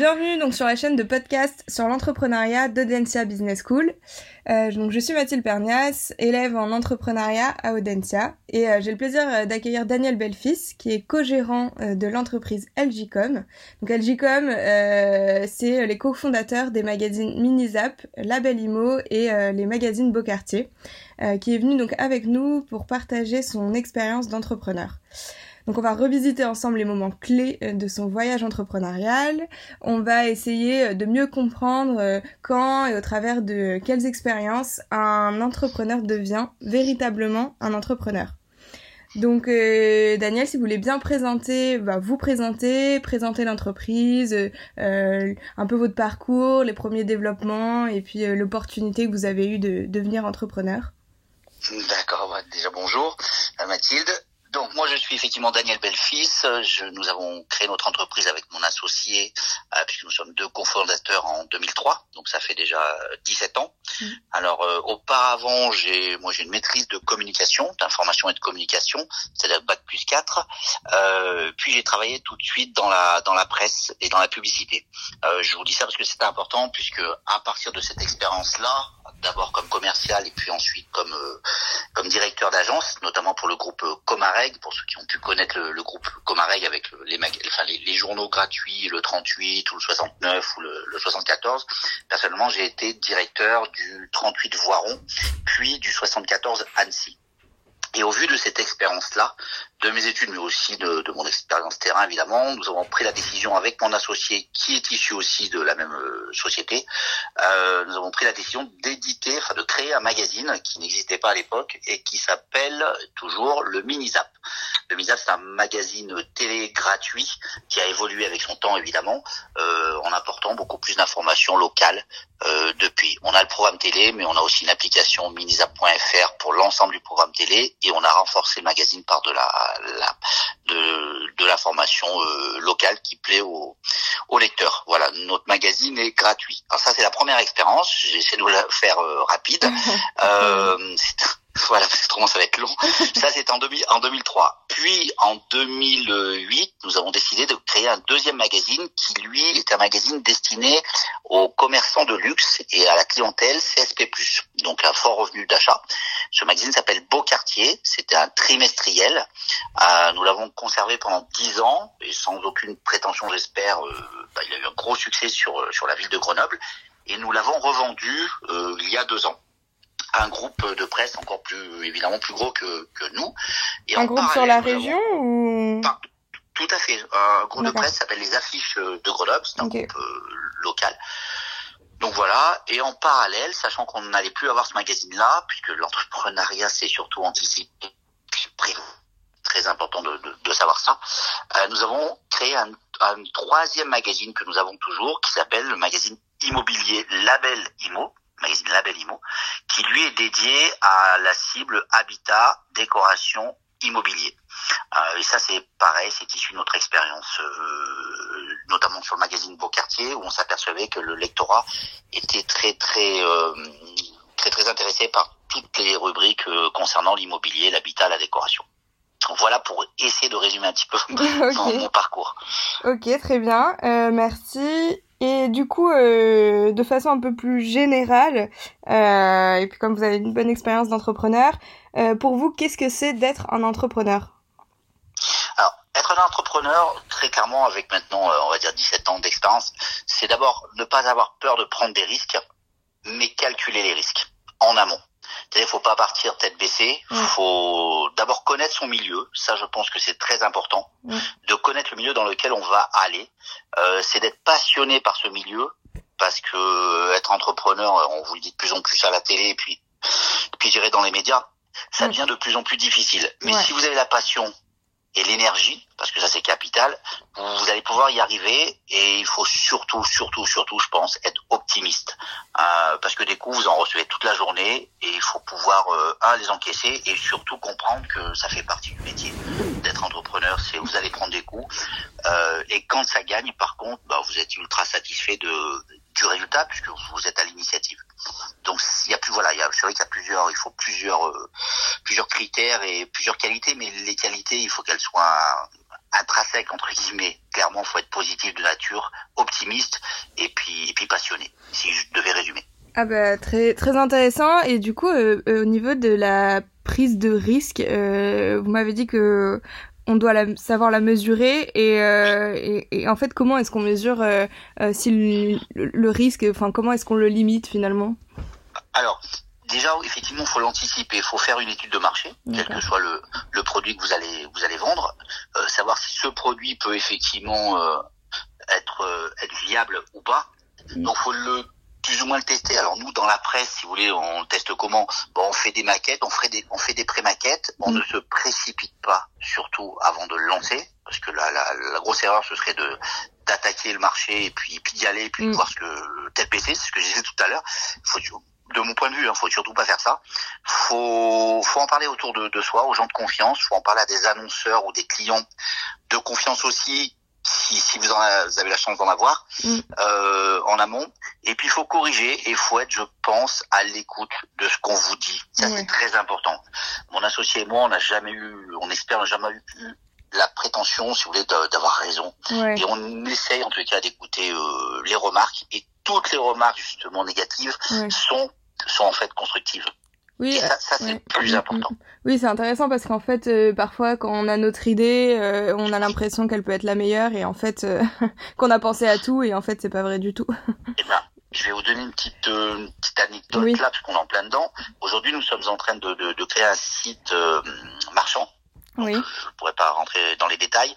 bienvenue donc sur la chaîne de podcast sur l'entrepreneuriat d'Audencia Business School. Euh, donc je suis Mathilde Pernias, élève en entrepreneuriat à Audencia et euh, j'ai le plaisir euh, d'accueillir Daniel Belfis qui est co-gérant de l'entreprise LGcom. Donc LGcom c'est les cofondateurs des magazines Minizap, Label Imo et les magazines Beaucartier qui est venu donc avec nous pour partager son expérience d'entrepreneur. Donc on va revisiter ensemble les moments clés euh, de son voyage entrepreneurial. On va essayer euh, de mieux comprendre euh, quand et au travers de quelles expériences un entrepreneur devient véritablement un entrepreneur. Donc Daniel, si vous voulez bien présenter, bah, vous présenter, présenter l'entreprise, un peu votre parcours, les premiers développements et puis l'opportunité que vous avez eue de devenir entrepreneur. D'accord, bah, déjà bonjour Mathilde. Donc moi je suis effectivement Daniel Belfis. Je, nous avons créé notre entreprise avec mon associé euh, puisque nous sommes deux cofondateurs en 2003. Donc ça fait déjà 17 ans. Mmh. Alors euh, auparavant j'ai moi j'ai une maîtrise de communication, d'information et de communication, c'est-à-dire bac plus 4. Euh, puis j'ai travaillé tout de suite dans la dans la presse et dans la publicité. Euh, je vous dis ça parce que c'est important puisque à partir de cette expérience là, d'abord comme commercial et puis ensuite comme comme directeur d'agence, notamment pour le groupe Comarec pour ceux qui ont pu connaître le, groupe Comareg avec les, enfin, les, journaux gratuits, le 38 ou le 69 ou le, le 74. Personnellement, j'ai été directeur du 38 Voiron, puis du 74 Annecy. Et au vu de cette expérience-là, de mes études, mais aussi de, de mon expérience terrain, évidemment, nous avons pris la décision avec mon associé, qui est issu aussi de la même euh, société, euh, nous avons pris la décision d'éditer, enfin de créer un magazine qui n'existait pas à l'époque et qui s'appelle toujours le Minizap. Le Minizap, c'est un magazine télé gratuit qui a évolué avec son temps, évidemment, euh, en apportant beaucoup plus d'informations locales euh, depuis. On a le programme télé, mais on a aussi une application minizap.fr pour l'ensemble du programme télé et on a renforcé le magazine par de la la, de, de l'information euh, locale qui plaît aux, aux lecteurs. Voilà, notre magazine est gratuit. Alors ça, c'est la première expérience. J'essaie de vous la faire euh, rapide. euh, voilà, parce que ça va être long. Ça, c'est en, en 2003. Puis, en 2008, nous avons décidé de créer un deuxième magazine qui, lui, est un magazine destiné aux commerçants de luxe et à la clientèle CSP+, donc un fort revenu d'achat. Ce magazine s'appelle Beau Quartier. C'était un trimestriel. Euh, nous l'avons conservé pendant dix ans et sans aucune prétention, j'espère. Euh, bah, il a eu un gros succès sur, sur la ville de Grenoble. Et nous l'avons revendu euh, il y a deux ans un groupe de presse encore plus évidemment plus gros que, que nous. Et un groupe sur la région ou Tout à fait. Un groupe de presse s'appelle les Affiches de Grenoble, c'est un groupe euh, local. Donc voilà, et en parallèle, sachant qu'on n'allait plus avoir ce magazine-là, puisque l'entrepreneuriat c'est surtout anticipé, très important de, de, de savoir ça, euh, nous avons créé un, un troisième magazine que nous avons toujours, qui s'appelle le magazine immobilier Label Imo, magazine Label Imo, qui lui est dédié à la cible habitat, décoration, immobilier. Euh, et ça, c'est pareil, c'est issu de notre expérience, euh, notamment sur le magazine Beaucartier, où on s'apercevait que le lectorat était très très euh, très très intéressé par toutes les rubriques concernant l'immobilier, l'habitat, la décoration. Voilà pour essayer de résumer un petit peu mon, parcours. Ok, très bien. Merci. Et du coup, euh, de façon un peu plus générale, euh, et puis comme vous avez une bonne expérience d'entrepreneur, euh, pour vous, qu'est-ce que c'est d'être un entrepreneur? Alors, être un entrepreneur, très clairement, avec maintenant, euh, on va dire 17 ans d'expérience, c'est d'abord ne pas avoir peur de prendre des risques, mais calculer les risques en amont. Il faut pas partir tête baissée. Il faut d'abord connaître son milieu. Ça, je pense que c'est très important. De connaître le milieu dans lequel on va aller. Euh, c'est d'être passionné par ce milieu. Parce que euh, être entrepreneur, on vous le dit de plus en plus à la télé, et puis, puis j'irai dans les médias, ça devient de plus en plus difficile. Mais si vous avez la passion et l'énergie, parce que ça c'est capital, vous, allez pouvoir y arriver et il faut surtout, surtout, surtout, je pense, être optimiste. Euh, parce que des coups, vous en recevez toute la journée et il faut pouvoir, euh, un, les encaisser et surtout comprendre que ça fait partie du métier d'être entrepreneur, c'est vous allez prendre des coups. Euh, et quand ça gagne, par contre, bah, vous êtes ultra satisfait de, du résultat puisque vous êtes à l'initiative. Donc il y a plus voilà, il c'est vrai qu'il y a plusieurs, il faut plusieurs euh, plusieurs critères et plusieurs qualités, mais les qualités, il faut qu'elles soient intrinsèque entre guillemets. Clairement, faut être positif de nature, optimiste et puis et puis passionné. Si je devais résumer. Ah bah très très intéressant et du coup euh, euh, au niveau de la prise de risque, vous m'avez dit que on doit la, savoir la mesurer et, euh, et, et, en fait comment est-ce qu'on mesure euh, euh si le, le risque, enfin comment est-ce qu'on le limite finalement? Alors déjà effectivement il faut l'anticiper, il faut faire une étude de marché, quel que soit le, le produit que vous allez vous allez vendre, savoir si ce produit peut effectivement être être viable ou pas. Mmh. Donc faut le plus ou moins le tester. Alors nous, dans la presse, si vous voulez, on teste comment? Bon, on fait des maquettes, on fait des, on fait des pré-maquettes. On mm. ne se précipite pas, surtout avant de le lancer, parce que la, la, la grosse erreur, ce serait de d'attaquer le marché et puis, puis d'y aller et puis mm. voir ce que tel PC, c'est ce que je disais tout à l'heure. Faut de mon point de vue, hein, faut surtout pas faire ça. Faut, faut en parler autour de, de soi, aux gens de confiance. Faut en parler à des annonceurs ou des clients de confiance aussi si, si vous, en avez, vous avez la chance d'en avoir, mm. euh, en amont. Et puis il faut corriger et il faut être, je pense, à l'écoute de ce qu'on vous dit. Ça c'est très important. Mon associé et moi, on n'a jamais eu, on espère, on n'a jamais eu la prétention, si vous voulez, d'avoir raison. Ouais. Et on essaye en tout cas d'écouter euh, les remarques. Et toutes les remarques justement négatives ouais. sont sont en fait constructives. Oui, ça, ça c'est ouais. plus important. Oui, c'est intéressant parce qu'en fait, euh, parfois, quand on a notre idée, euh, on a l'impression qu'elle peut être la meilleure et en fait, euh, qu'on a pensé à tout et en fait, c'est pas vrai du tout. eh ben, je vais vous donner une petite, euh, une petite anecdote oui. là, parce qu'on est en plein dedans. Aujourd'hui, nous sommes en train de, de, de créer un site euh, marchand. Oui. Je ne pourrais pas rentrer dans les détails,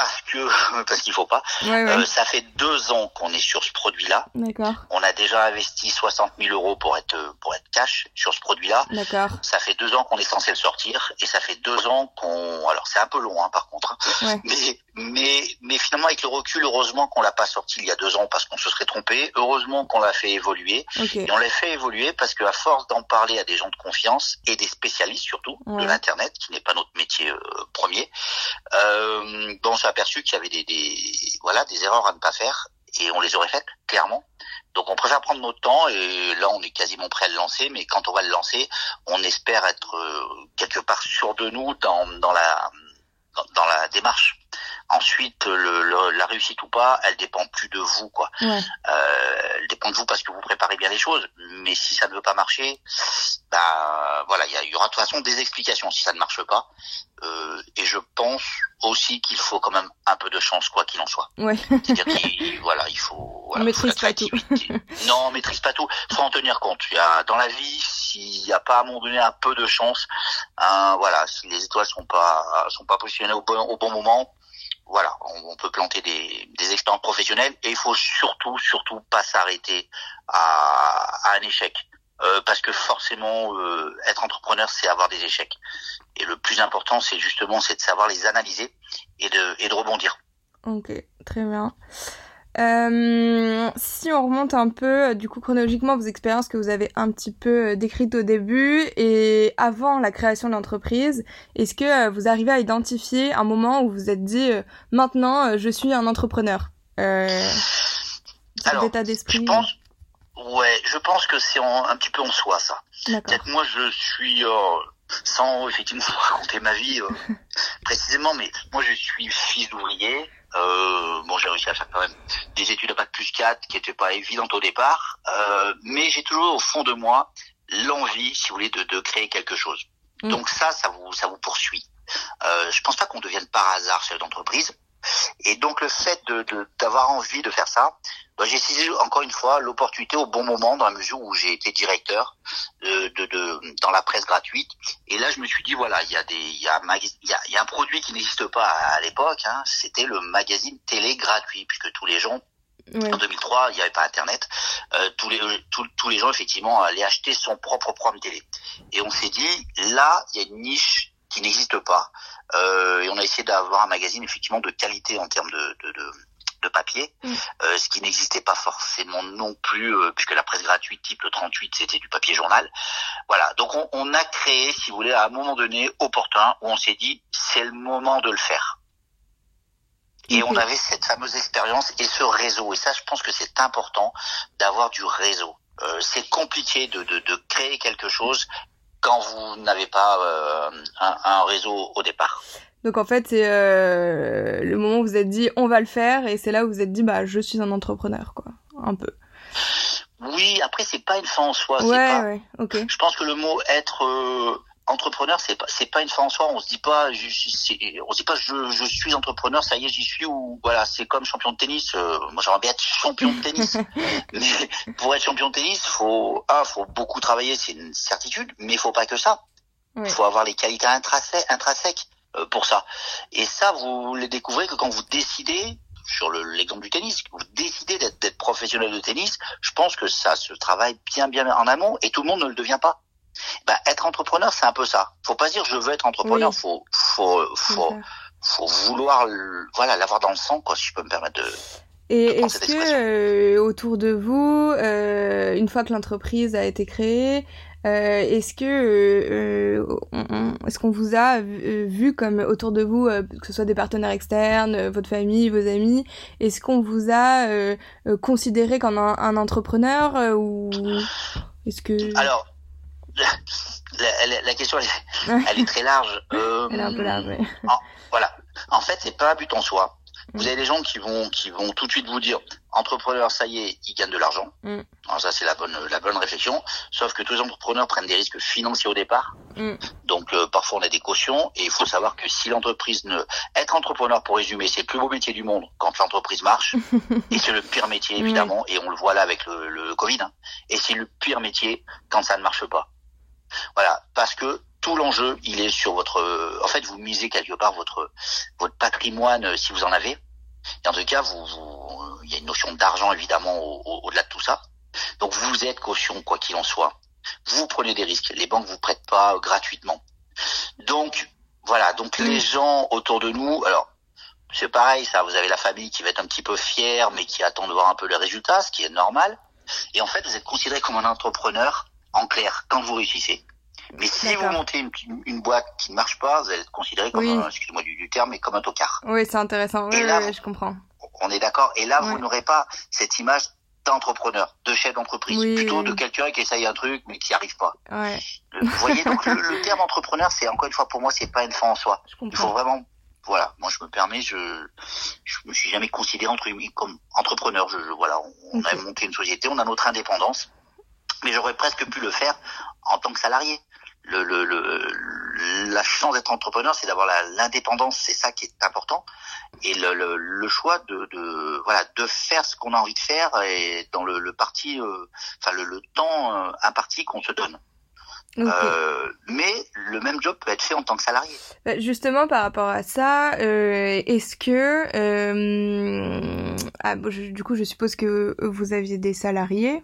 parce que parce qu'il faut pas. Ouais, ouais. Euh, ça fait deux ans qu'on est sur ce produit-là. D'accord. On a déjà investi 60 000 euros pour être pour être cash sur ce produit-là. D'accord. Ça fait deux ans qu'on est censé le sortir et ça fait deux ans qu'on. Alors c'est un peu long, hein, par contre. Ouais. Mais mais mais finalement avec le recul, heureusement qu'on l'a pas sorti il y a deux ans parce qu'on se serait trompé. Heureusement qu'on l'a fait évoluer. Okay. Et on l'a fait évoluer parce qu'à force d'en parler à des gens de confiance et des spécialistes surtout de l'internet, qui n'est pas notre métier euh, premier, euh, bon, on s'est aperçu qu'il y avait des, des, voilà, des erreurs à ne pas faire et on les aurait faites, clairement. Donc on préfère prendre notre temps et là on est quasiment prêt à le lancer, mais quand on va le lancer, on espère être euh, quelque part sûr de nous dans, dans la dans, dans la démarche. Ensuite, le, le, la réussite ou pas, elle dépend plus de vous, quoi. Ouais. Euh, elle dépend de vous parce que vous préparez bien les choses. Mais si ça ne veut pas marcher, bah voilà, il y, y, aura de toute façon des explications si ça ne marche pas. Euh, et je pense aussi qu'il faut quand même un peu de chance, quoi qu'il en soit. Ouais. C'est-à-dire qu'il voilà, il faut. Voilà, on maîtrise pas tout. non, on maîtrise pas tout. Faut en tenir compte. Il y a dans la vie, s'il n'y a pas à un moment donné un peu de chance, hein, voilà, si les étoiles sont pas sont pas positionnées au bon au bon moment voilà, on, on, peut planter des, des expériences professionnelles et il faut surtout, surtout pas s'arrêter à, à, un échec. Euh, parce que forcément, euh, être entrepreneur, c'est avoir des échecs. Et le plus important, c'est justement, c'est de savoir les analyser et de, et de rebondir. Ok, très bien. Euh, si on remonte un peu, du coup, chronologiquement, vos expériences que vous avez un petit peu euh, décrites au début et avant la création de l'entreprise, est-ce que euh, vous arrivez à identifier un moment où vous vous êtes dit, maintenant, je suis un entrepreneur? Euh, Alors, état d'esprit je pense, ouais, je pense que c'est un petit peu en soi, ça. Peut-être moi, je suis, sans effectivement raconter ma vie précisément, mais moi, je suis fils d'ouvrier. Euh, bon, j'ai réussi à faire quand même des études à bac plus 4 qui n'étaient pas évidentes au départ, euh, mais j'ai toujours au fond de moi l'envie, si vous voulez, de, de créer quelque chose. Mmh. Donc ça, ça vous, ça vous poursuit. Euh, je pense pas qu'on devienne par hasard chef d'entreprise. Et donc le fait de d'avoir envie de faire ça, bah, j'ai saisi encore une fois l'opportunité au bon moment dans la mesure où j'ai été directeur de, de, de, dans la presse gratuite. Et là, je me suis dit voilà, il y a des il y a, il y a, y a un produit qui n'existe pas à, à l'époque. Hein, C'était le magazine télé gratuit puisque tous les gens. En 2003, il n'y avait pas Internet. Euh, tous les tous, tous les gens effectivement allaient acheter son propre programme télé. Et on s'est dit là, il y a une niche qui n'existe pas. Euh, et on a essayé d'avoir un magazine effectivement de qualité en termes de, de, de, de papier, mm. euh, ce qui n'existait pas forcément non plus, euh, puisque la presse gratuite type le 38 c'était du papier journal. Voilà, donc on, on, a créé, si vous voulez, à un moment donné opportun, où on s'est dit c'est le moment de le faire. Et on avait cette fameuse expérience et ce réseau. Et ça, je pense que c'est important d'avoir du réseau. Euh, c'est compliqué de, de, de, créer quelque chose quand vous n'avez pas euh, un, un, réseau au départ. Donc en fait, c'est euh, le moment où vous êtes dit on va le faire et c'est là où vous vous êtes dit bah je suis un entrepreneur quoi, un peu. Oui, après c'est pas une fin en soi. Ouais, pas... ouais, ok. Je pense que le mot être euh, entrepreneur, c'est pas c'est pas une fin en soi. On se dit pas, je, on se dit pas je, je suis entrepreneur, ça y est, j'y suis ou voilà, c'est comme champion de tennis. Euh, moi, j'aimerais bien être champion de tennis, mais pour être champion de tennis, faut un, faut beaucoup travailler, c'est une certitude, mais il faut pas que ça. Il faut avoir les qualités intrinsèques, intrinsèques euh, pour ça. Et ça, vous les découvrez que quand vous décidez, sur l'exemple du tennis, vous décidez d'être professionnel de tennis, je pense que ça se travaille bien bien en amont et tout le monde ne le devient pas. Ben, être entrepreneur, c'est un peu ça. Faut pas dire je veux être entrepreneur, faut faut faut, faut vouloir voilà l'avoir dans le sang quoi, si je peux me permettre de et est-ce que euh, autour de vous, euh, une fois que l'entreprise a été créée, euh, est-ce que est-ce qu'on vous a vu comme autour de vous, que ce soit des partenaires externes, votre famille, vos amis, est-ce qu'on vous a considéré comme un, un entrepreneur ou est-ce que alors la, la, question elle est, elle est, très large. elle est un peu large. Oui. voilà. En fait, c'est pas un but en soi. Vous avez des gens qui vont qui vont tout de suite vous dire entrepreneur, ça y est, ils gagnent de l'argent. Mm. Alors ça c'est la bonne la bonne réflexion. Sauf que tous les entrepreneurs prennent des risques financiers au départ. Mm. Donc euh, parfois on a des cautions et il faut savoir que si l'entreprise ne être entrepreneur pour résumer, c'est le plus beau métier du monde quand l'entreprise marche et c'est le pire métier évidemment et on le voit là avec le, le Covid. Hein. et c'est le pire métier quand ça ne marche pas. Voilà, parce que tout l'enjeu, il est sur votre. En fait, vous misez quelque part votre votre patrimoine euh, si vous en avez. Et en tout cas, vous, vous il y a une notion d'argent évidemment au-delà de tout ça. Donc vous êtes caution quoi qu'il en soit. Vous prenez des risques. Les banques vous prêtent pas gratuitement. Donc voilà. Donc les gens autour de nous, alors c'est pareil, ça. Vous avez la famille qui va être un petit peu fière, mais qui attend de voir un peu les résultats, ce qui est normal. Et en fait, vous êtes considéré comme un entrepreneur en clair quand vous réussissez. Mais si vous montez une, une, boîte qui ne marche pas, vous allez être considéré comme, un, excusez-moi du, terme, mais comme un tocard. Oui, c'est intéressant. Oui, là, je comprends. On est d'accord. Et là, vous n'aurez pas cette image d'entrepreneur, de chef d'entreprise, plutôt de quelqu'un qui essaye un truc mais qui n'y arrive pas. Ouais. Vous voyez, donc le, terme entrepreneur, c'est encore une fois pour moi, c'est pas une fin en soi. Il faut vraiment, voilà, moi je me permets, je je me suis jamais considéré entre comme entrepreneur. Je, voilà, on, a monté une société, on a notre indépendance, mais j'aurais presque pu le faire en tant que salarié le, le, le, la chance d'être entrepreneur, c'est d'avoir l'indépendance, c'est ça qui est important, et le, le, le choix de, de, voilà de faire ce qu'on a envie de faire et dans le, le parti, euh, enfin le, le, temps euh, imparti qu'on se donne. Euh, mais le même job peut être fait en tant que salarié. Bah, justement, par rapport à ça, euh, est-ce que, euh, ah, bon, du coup, je suppose que vous aviez des salariés.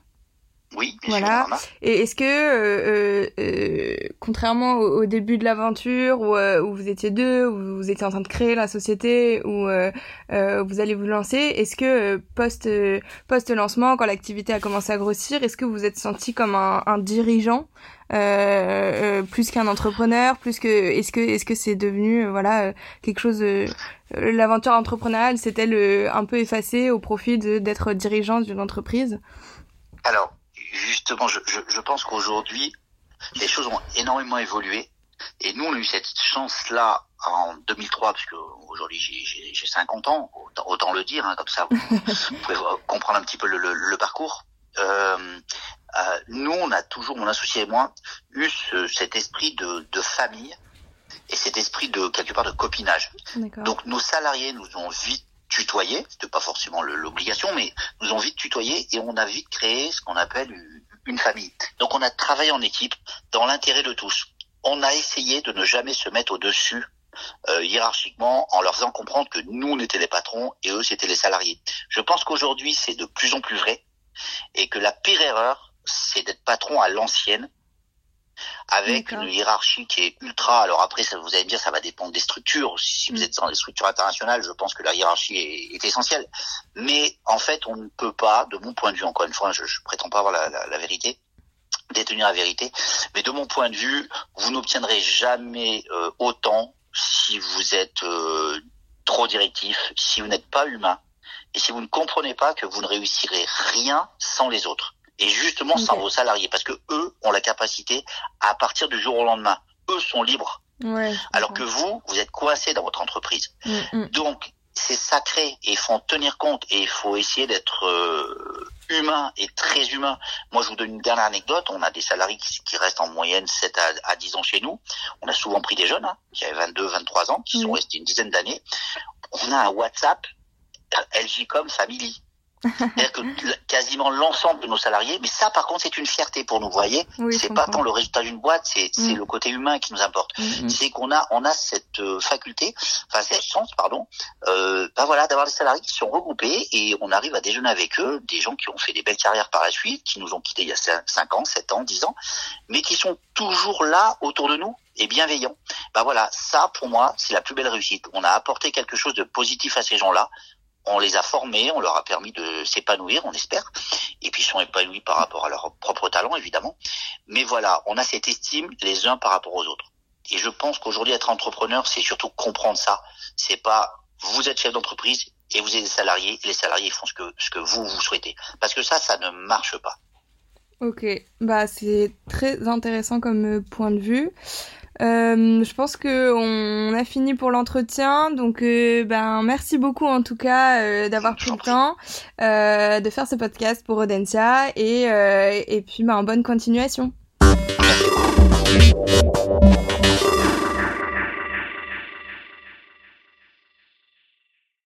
Oui, voilà. Et est-ce que, euh, euh, euh, contrairement au, début de l'aventure où, euh, où, vous étiez deux, où vous étiez en train de créer la société, où euh, vous allez vous lancer, est-ce que post post lancement, quand l'activité a commencé à grossir, est-ce que vous êtes senti comme un, un dirigeant plus qu'un entrepreneur, plus que est-ce que est-ce que c'est devenu voilà quelque chose l'aventure entrepreneuriale s'est-elle un peu effacée au profit d'être dirigeant d'une entreprise? Alors justement, je, je, je pense qu'aujourd'hui, les choses ont énormément évolué. Et nous, on a eu cette chance-là en 2003, parce que aujourd'hui j'ai 50 ans, autant, le dire, hein, comme ça vous, pouvez comprendre un petit peu le, le, parcours. Euh, euh, nous, on a toujours, mon associé et moi, eu ce, cet esprit de, de famille et cet esprit de quelque part de copinage. Donc nos salariés nous ont vite tutoyer, c'était pas forcément l'obligation, mais nous ont vite tutoyé et on a vite créé ce qu'on appelle une famille. Donc on a travaillé en équipe dans l'intérêt de tous. On a essayé de ne jamais se mettre au-dessus euh, hiérarchiquement en leur faisant comprendre que nous on les patrons et eux c'était les salariés. Je pense qu'aujourd'hui c'est de plus en plus vrai et que la pire erreur c'est d'être patron à l'ancienne avec une hiérarchie qui est ultra. Alors après, ça, vous allez me dire, ça va dépendre des structures. Si vous mm. êtes dans des structures internationales, je pense que la hiérarchie est, est, essentielle. Mais en fait, on ne peut pas, de mon point de vue, encore une fois, je, je prétends pas avoir la, la, la, vérité, détenir la vérité, mais de mon point de vue, vous n'obtiendrez jamais euh, autant si vous êtes euh, trop directif, si vous n'êtes pas humain, et si vous ne comprenez pas que vous ne réussirez rien sans les autres et justement sans vos salariés, parce que eux ont la capacité à partir du jour au lendemain. Eux sont libres Alors que vous, vous êtes coincé dans votre entreprise. Mm, mm. Donc, c'est sacré et il faut en tenir compte et il faut essayer d'être euh, humain et très humain. Moi, je vous donne une dernière anecdote. On a des salariés qui, restent en moyenne 7 à, 10 ans chez nous. On a souvent pris des jeunes hein, qui avaient 22, 23 ans, qui sont restés une dizaine d'années. On a un WhatsApp euh, LGcom Family. C'est-à-dire que quasiment l'ensemble de nos salariés, mais ça par contre c'est une fierté pour nous, vous voyez. c'est pas tant le résultat d'une boîte, c'est mm. le côté humain qui nous importe. Mm, mm. C'est qu'on a on a cette euh, faculté, enfin cette chance, pardon, euh, ben voilà, d'avoir des salariés qui sont regroupés et on arrive à déjeuner avec eux, des gens qui ont fait des belles carrières par la suite, qui nous ont quittés il y a 5 ans, 7 ans, 10 ans, mais qui sont toujours là autour de nous et bienveillants. Ben voilà, ça pour moi c'est la plus belle réussite. On a apporté quelque chose de positif à ces gens-là on les a formés, on leur a permis de s'épanouir, on espère, et puis ils sont épanouis par rapport à leur propre talent, évidemment. Mais voilà, on a cette estime les uns par rapport aux autres. Et je pense qu'aujourd'hui, être entrepreneur, c'est surtout comprendre ça. C'est pas vous êtes chef d'entreprise et vous êtes des salariés, les salariés font ce que, ce que vous, vous souhaitez. Parce que ça, ça ne marche pas. Ok, bah c'est très intéressant comme point de vue. Euh, je pense que on a fini pour l'entretien, donc euh, ben merci beaucoup en tout cas euh, d'avoir pris le temps euh, de faire ce podcast pour Audencia. Et et puis ben bonne continuation.